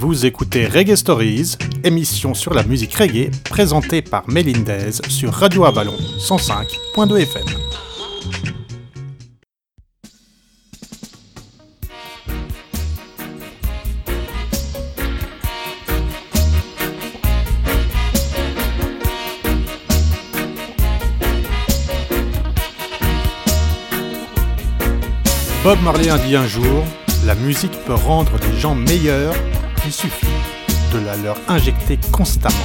Vous écoutez Reggae Stories, émission sur la musique reggae présentée par Melindez sur Radio Avalon 105.2 FM. Bob Marley a dit un jour, la musique peut rendre les gens meilleurs, il suffit de la leur injecter constamment.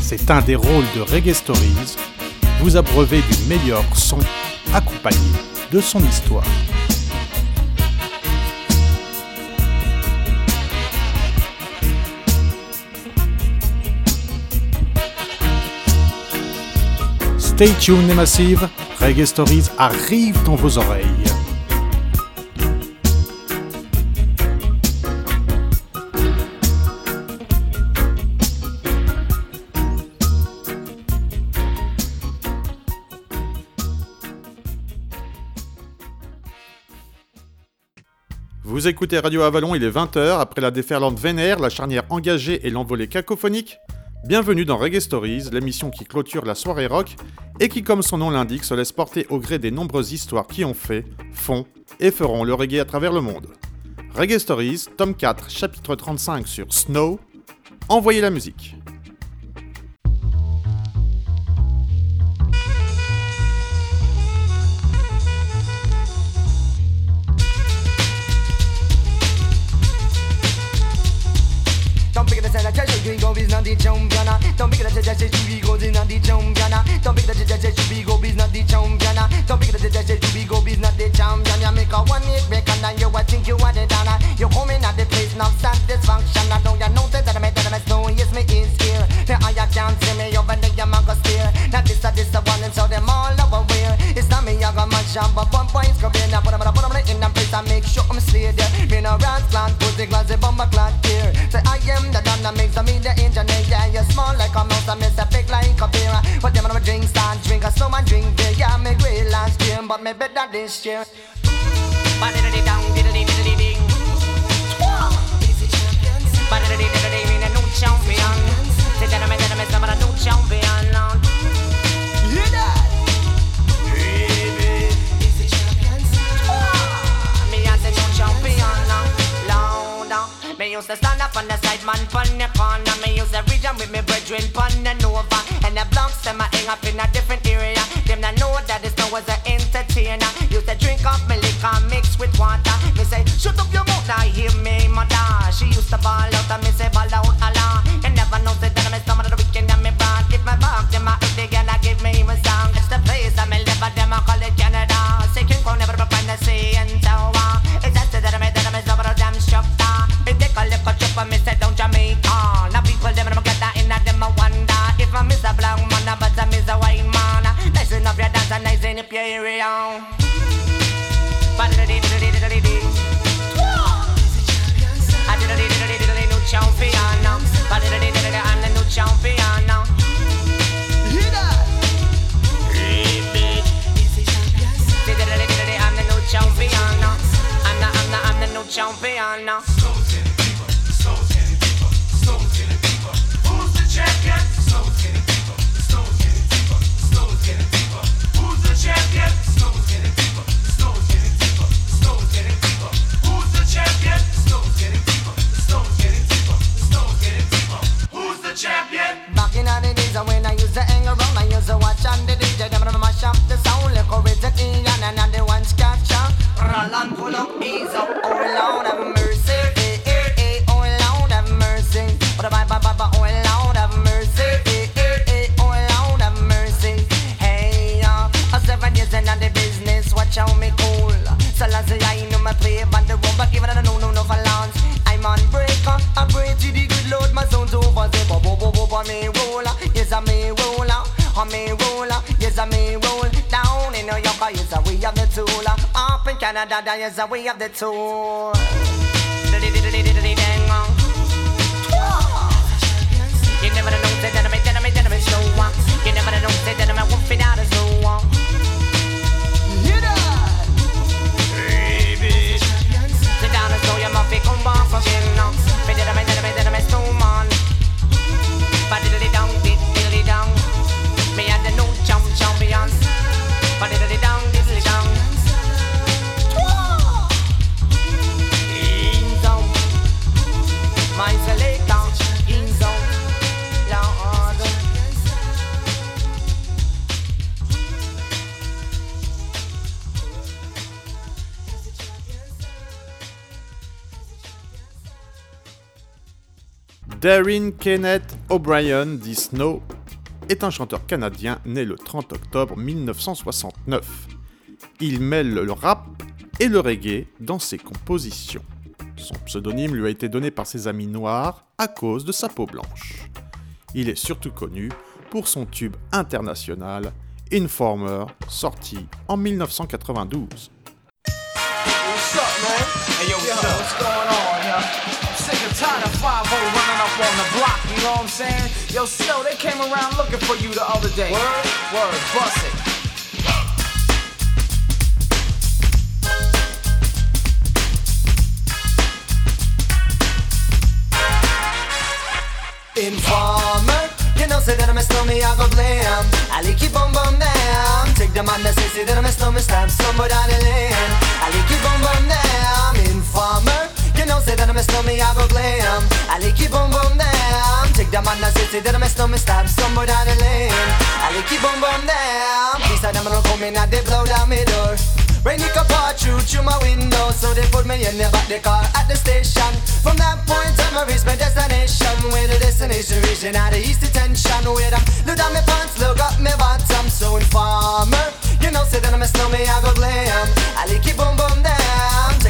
C'est un des rôles de Reggae Stories, vous abreuver du meilleur son accompagné de son histoire. Stay tuned les massives, Reggae Stories arrive dans vos oreilles. Vous écoutez Radio Avalon, il est 20h, après la déferlante vénère, la charnière engagée et l'envolée cacophonique. Bienvenue dans Reggae Stories, l'émission qui clôture la soirée rock et qui, comme son nom l'indique, se laisse porter au gré des nombreuses histoires qui ont fait, font et feront le reggae à travers le monde. Reggae Stories, tome 4, chapitre 35 sur Snow. Envoyez la musique. It up, say that you go business the champion. Don't pick it up, say that you go business the champion. Don't pick it up, say that you go business the champion. You make a one hit break and you a think you are the donna. You come in at the place now satisfaction. I know you notice that I made that I know yes me is here. Now I can't see me over there, you man go steer. Now this a this a one and so them all over where. It's not me, I got my job, but one point's come in. I put them put them in a place I make sure I'm slay there. Me no rats plant, put the glass, the bomber clock here. Say I am the donna makes me the engineer. Yeah, you small like a mouse, I miss a big like a beer. But them on my drink stand, drink a slow man drink beer. Yeah, me great last year, but me better this year. Diddle-dee-ding. Ba-da-da-dee, diddle-dee, me the new champion. Say that I'm a- that I'm a- that new champion. Hear that? Me a new champion now, louder. Me used to stand up on the side, man, pon the corner. Me used to with me brethren, the Nova. And the hang up in a different area. Them not know that this no was entertainer. Used to drink up me liquor mixed with water. Me say, shut up your mouth, now hear me, mother. She used to ball me rule, yes I me rule. Down in New York, yes I we have the tool. Up in Canada, yes I we have the tool. You never know that I'm a, me, I'm a, me, I'm a me, You never Darren Kenneth O'Brien, dit Snow, est un chanteur canadien né le 30 octobre 1969. Il mêle le rap et le reggae dans ses compositions. Son pseudonyme lui a été donné par ses amis noirs à cause de sa peau blanche. Il est surtout connu pour son tube international Informer, sorti en 1992. What's man? Hey, yo, what's, up? what's going on, yo? I'm sick and tired of 5 running up on the block, you know what I'm saying? Yo, Snow, they came around looking for you the other day. Word? Word, bust it. Informer, you know say that I'm a snowman, I go blam. I like keep on bum down. Take the man that say say that I'm a snowman, stab somewhere down the lane. That I'm a go glam. I like keep on bum down. Take the man that say that a snowman, stab somewhere down the lane. I like keep on bum down. These are them don't come in and they blow down my door. Rain it can pour through through my window, so they put me in the back the car at the station. From that point on, I reached my destination. Where the destination region out of east detention. Where I look down my pants, look up my bottom. So informer, you know, say that I'm a snowman, I go glam. I like it boom boom down.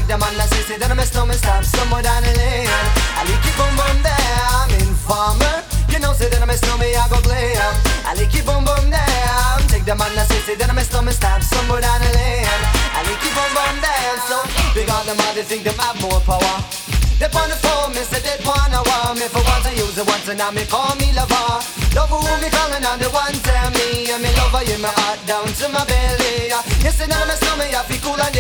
Take the man that say, say that I'm a snowman, stop somewhere down the lane. I like it boom boom down. Informer. You know, say that I'm a snowman, I go play glam. I like it boom boom down. Take the man that say, say that I'm a snowman, stop somewhere down the lane. I like it boom boom down. So big on them, all they think them have more power. They on the phone, me say they wanna want me for once I use it once and now me call me lover. Love who me calling on the one tell me and me lover in my heart down to my belly. You say that I'm a snowman, I feel cool and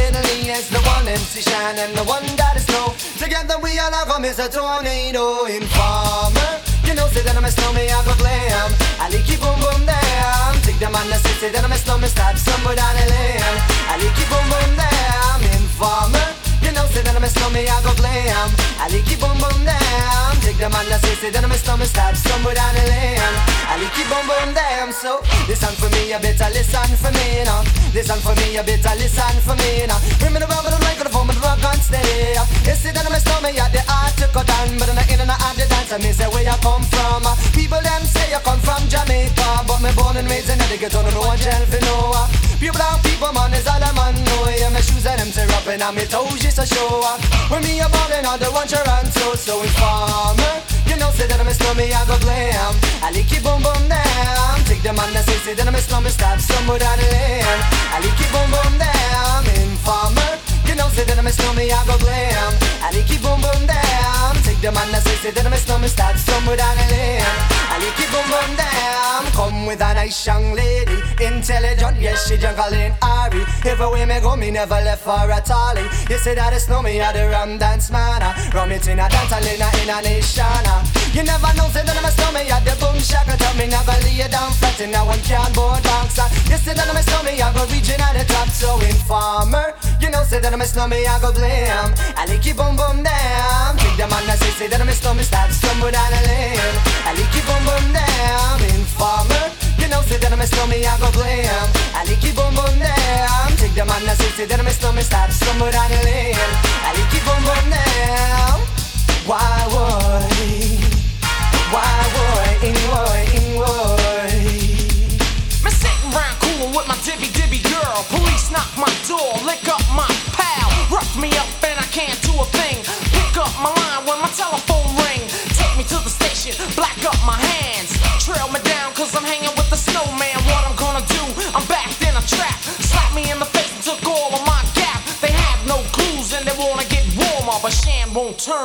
Shine and the one that is snow. Together we all have come as a tornado informer. You know, say that I'm a snowman, I go glam. I like it boom boom down. Take the man that say, that I'm a snowman, stop somewhere down the lane. I like it boom boom down. Informer. You know, say that I'm a snowman, I go glam. I like it boom boom down. Take the man that a snowman, stop somewhere down the lane. I like it boom boom down. So listen for me, you better listen for me now. Listen for me, you better listen for me now. Bring me the rubber, the mic, the phone, the rock and stay. You say that I'm a snowman, yeah, the art to cut down, but in the in and out the dance, I me say where you come from. People them say you come from Jamaica, but me born and raised in the ghetto, no one tell for no. Pure brown people, man, is all I'm on my shoes and them tear up and I'm toes just a show. When me a ballin' on the one Toronto, so informer. You know, say that I'm a slummy, I go glam. I like it boom boom down. Take the man that say, say that I'm a slummy, stop somewhere down the lane. I like it boom boom down. Informer. You know, say that I'm a snowman, I go glam. I like it boom boom down. Take the man that say, say that I'm a snowman, start somewhere down the lane. I like it boom down. Come with a nice young lady, intelligent, yes she juggling Ari. Everywhere me go, me never left for a tally. You say that it's snowman, you're the rum dance man. Uh. Rum it in a dance, in a in a nation. Uh. You never know, say that I'm a snowman, you're the boom shaka. Tell me never lay down flat in a one cardboard box. Uh. You say that I'm a snowman, I go reaching at the top, so informer. You know, say that I'm a snowman, I go glam. I like it boom boom down. Take the man that say, say that I'm a snowman, stop, stumble down the lane. I it boom boom down. Informer. You know, say that I'm a snowman, I go glam. I like it boom boom down. Take the man that say, say that I'm a snowman, start stumble down the lane. I like it boom boom down.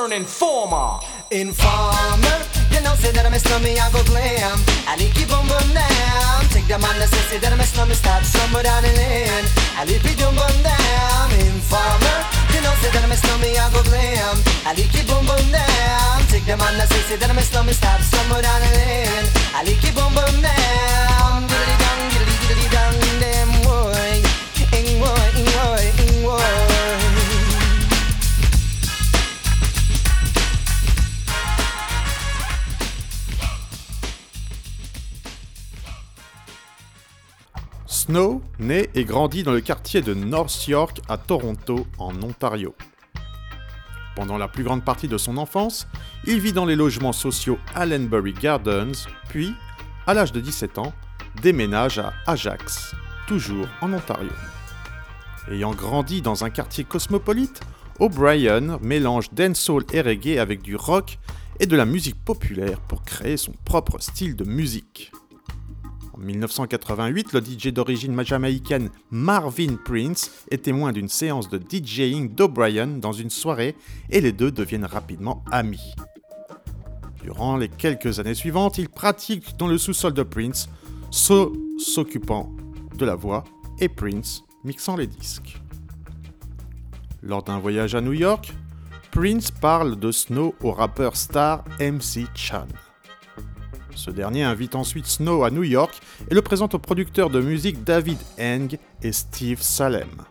Turn informer. Informer, you know, say that I'm a snowman, I go glam. I like it boom boom down. Take the man say, say that I'm a snowman, stop somewhere down the lane. I like it boom boom down. Informer, you know, say that I'm a snowman, I go glam. I like it boom boom down. Take the man say, say that I'm a snowman, stop somewhere down the lane. I like it boom boom down. Diddly dong, diddly diddly dong, damn boy, ing boy, ing boy. Snow naît et grandit dans le quartier de North York à Toronto, en Ontario. Pendant la plus grande partie de son enfance, il vit dans les logements sociaux Allenbury Gardens, puis, à l'âge de 17 ans, déménage à Ajax, toujours en Ontario. Ayant grandi dans un quartier cosmopolite, O'Brien mélange dancehall et reggae avec du rock et de la musique populaire pour créer son propre style de musique. En 1988, le DJ d'origine jamaïcaine Marvin Prince est témoin d'une séance de DJing d'O'Brien dans une soirée et les deux deviennent rapidement amis. Durant les quelques années suivantes, il pratique dans le sous-sol de Prince, So s'occupant de la voix et Prince mixant les disques. Lors d'un voyage à New York, Prince parle de Snow au rappeur star MC Chan. Ce dernier invite ensuite Snow à New York et le présente aux producteurs de musique David Eng et Steve Salem.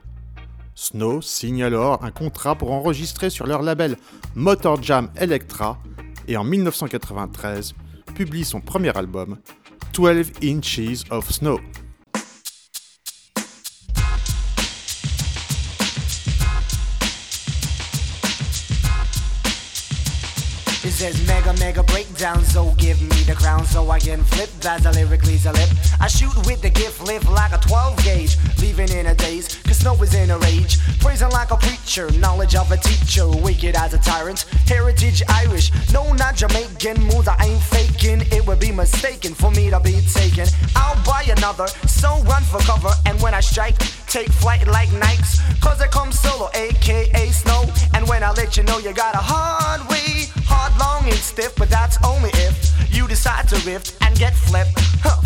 Snow signe alors un contrat pour enregistrer sur leur label Motor Jam Electra et en 1993 publie son premier album, 12 Inches of Snow. Says mega, mega breakdown, so give me the crown so I can flip as the lyrically a lip. I shoot with the gift, live like a 12 gauge, leaving in a daze, cause snow is in a rage. Praising like a preacher, knowledge of a teacher, wicked as a tyrant. Heritage Irish, no, not Jamaican, moves I ain't faking. It would be mistaken for me to be taken. I'll buy another, so run for cover, and when I strike, take flight like Nikes, cause I come solo, aka snow. And when I let you know you got a hard way, hard, long, and stiff, but that's only if you decide to rift and get flipped.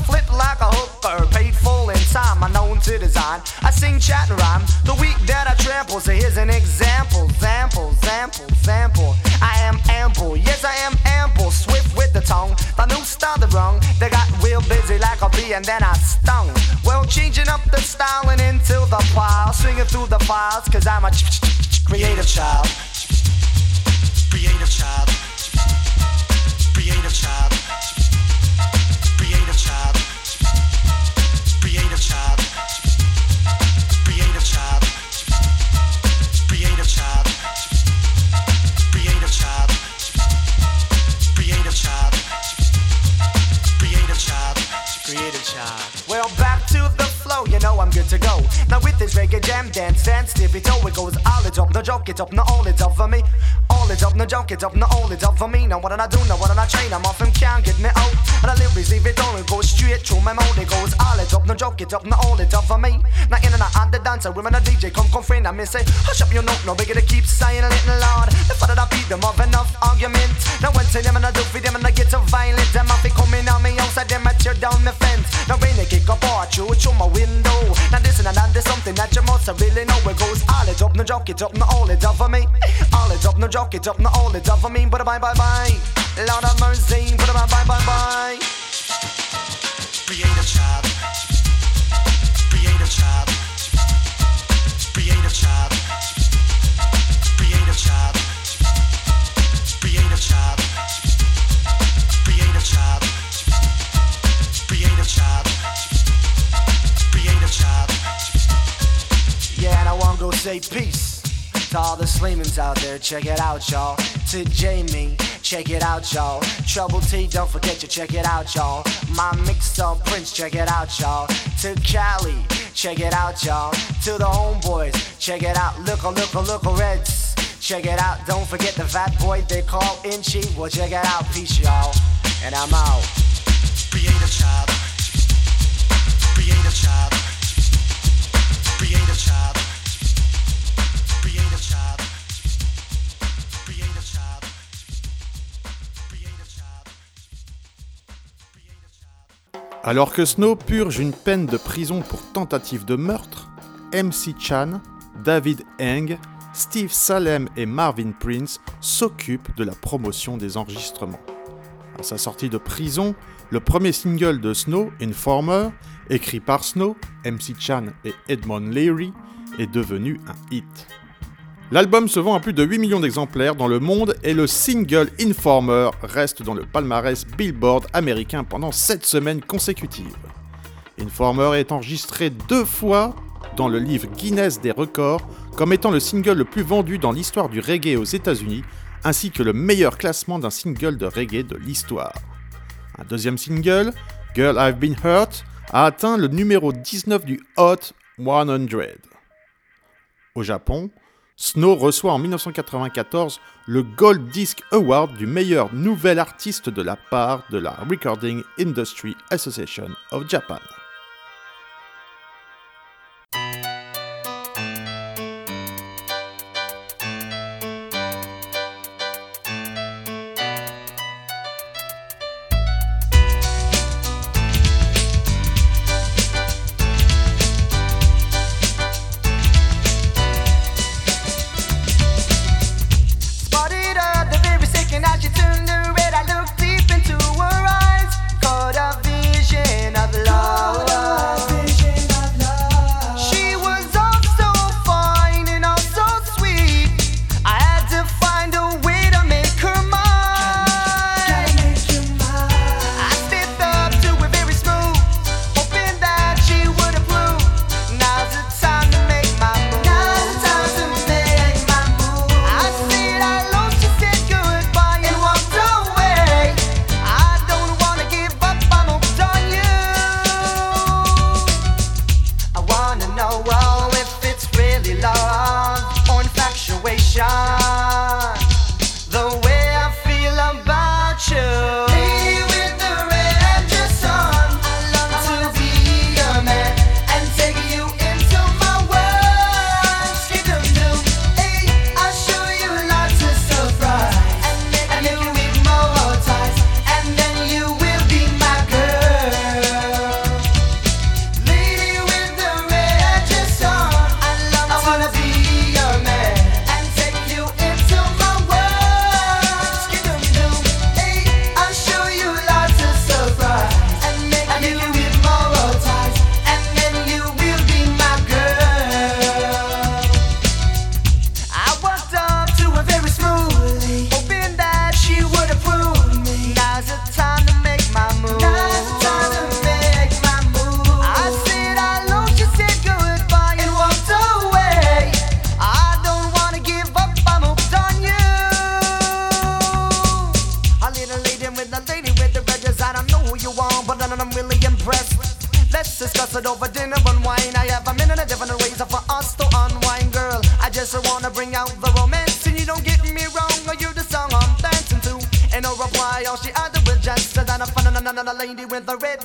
Flip like a hooker, paid full in time, I'm known to design. I sing, chat, and rhyme. The week that I trample, so here's an example. Sample, sample, sample. I am ample, yes, I am ample. Swift with the tongue, the new started wrong. They got real busy like a bee, and then I stung. Well, changing up the style and into the pile, swinging through the files, cause I'm a creative child. Now with this reggae jam dance, dance, tip it over, it goes all it up, no joke it up, no all it up me. All it up, no joke it up, no all it up for me. Now what did I do, now what did I train? I'm off and can't get me out. And I lyrics leave it on, it goes straight through my mouth. It goes all it up, no joke it up, no all it up for me. Now in and out on the dancer, women a DJ come come friend, I me say, hush up your note, no bigger to keep saying a little loud. The father that beat them of enough argument. Now when say them and I do for them and I get so violent, them off it coming on me outside them I tear down my fence. Now rain they kick up or through through my window. Now this and that, there's something that you must really know. It goes all it up, no joke it up, no all it up for me. All it up, no joke it up, no all it up for me. But a bye bye bye, Lord of mercy. But bye bye bye bye. Creative child. To all the Sleemans out there. Check it out, y'all. To Jamie, check it out, y'all. Trouble T, don't forget to check it out, y'all. My mix up Prince, check it out, y'all. To Cali, check it out, y'all. To the homeboys, check it out. Look, look, look, Reds. Check it out, don't forget the fat boy they call Inchy. Well, check it out, peace, y'all. And I'm out. Alors que Snow purge une peine de prison pour tentative de meurtre, MC Chan, David Eng, Steve Salem et Marvin Prince s'occupent de la promotion des enregistrements. À sa sortie de prison, le premier single de Snow, Informer, écrit par Snow, MC Chan et Edmond Leary, est devenu un hit. L'album se vend à plus de 8 millions d'exemplaires dans le monde et le single Informer reste dans le palmarès Billboard américain pendant 7 semaines consécutives. Informer est enregistré deux fois dans le livre Guinness des records comme étant le single le plus vendu dans l'histoire du reggae aux États-Unis, ainsi que le meilleur classement d'un single de reggae de l'histoire. Un deuxième single, Girl I've Been Hurt, a atteint le numéro 19 du Hot 100. Au Japon, Snow reçoit en 1994 le Gold Disc Award du meilleur nouvel artiste de la part de la Recording Industry Association of Japan.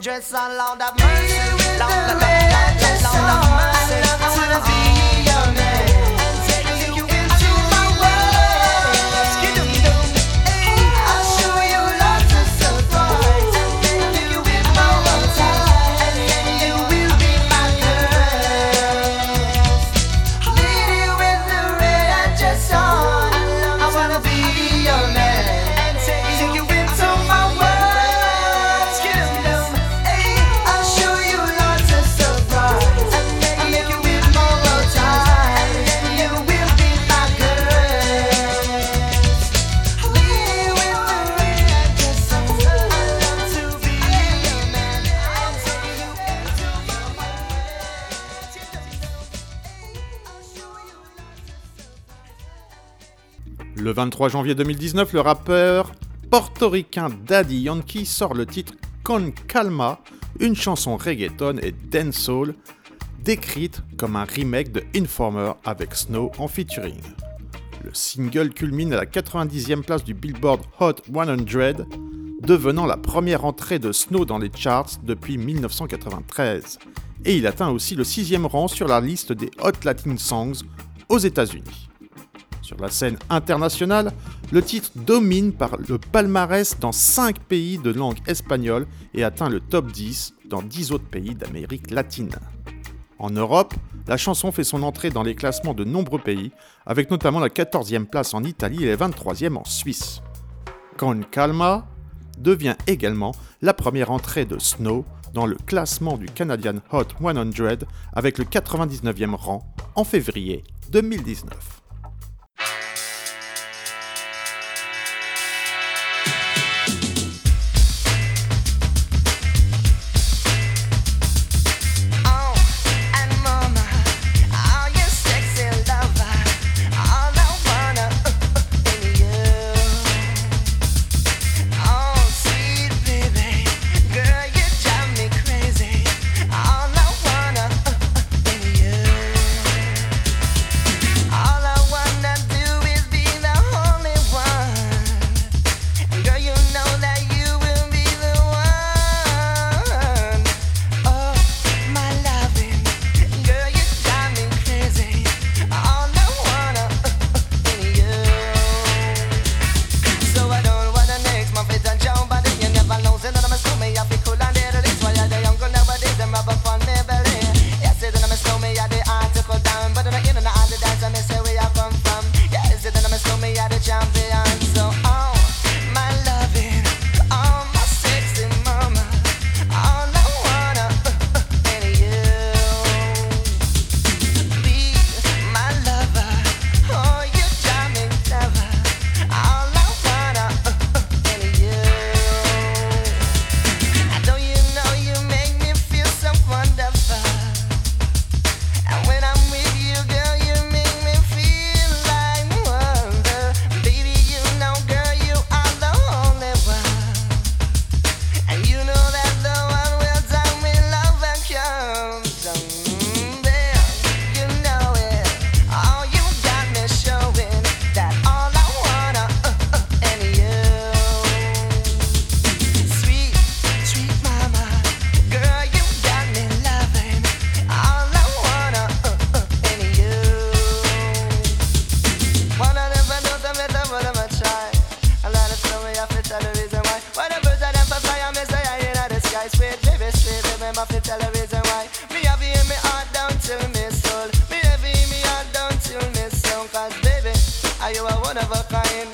Le 23 janvier 2019, le rappeur portoricain Daddy Yankee sort le titre Con Calma, une chanson reggaeton et dancehall décrite comme un remake de Informer avec Snow en featuring. Le single culmine à la 90e place du Billboard Hot 100, devenant la première entrée de Snow dans les charts depuis 1993. Et il atteint aussi le sixième rang sur la liste des Hot Latin Songs aux États-Unis. Sur la scène internationale, le titre domine par le palmarès dans 5 pays de langue espagnole et atteint le top 10 dans 10 autres pays d'Amérique latine. En Europe, la chanson fait son entrée dans les classements de nombreux pays, avec notamment la 14e place en Italie et la 23e en Suisse. Con Calma devient également la première entrée de Snow dans le classement du Canadian Hot 100 avec le 99e rang en février 2019. of a kind.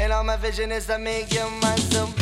And all my vision is to make you mine someday.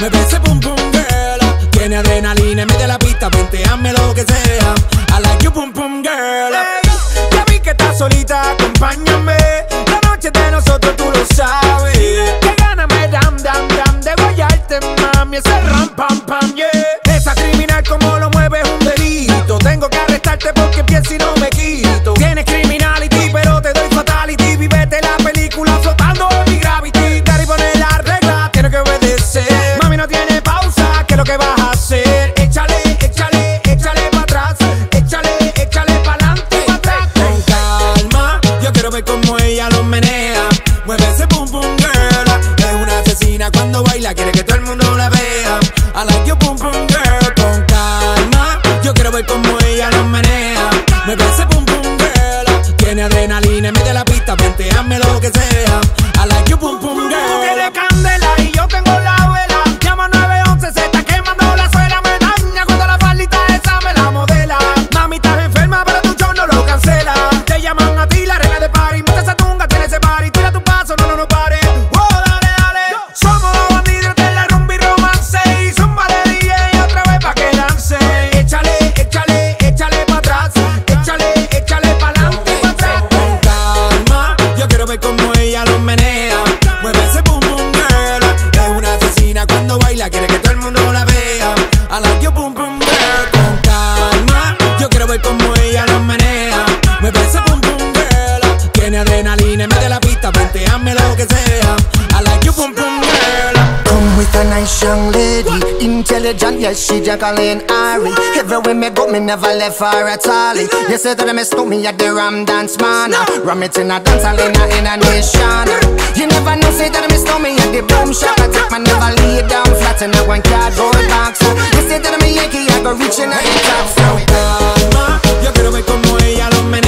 Me ese pum pum vela. Tiene adrenalina, mete la pista, lo que attraction, yes, she Jacqueline Ari. Everywhere me go, me never left her at all. You say that I me stole me at the Ram Dance Man. Ram it in a dance hall in a, nation. You never know, say that I me stole me at the Boom Shop. I take my never lay down flat in a one cardboard box. So you say that I'm a Yankee, I go reaching out the top. So it on. Yo quiero ver como ella lo menea.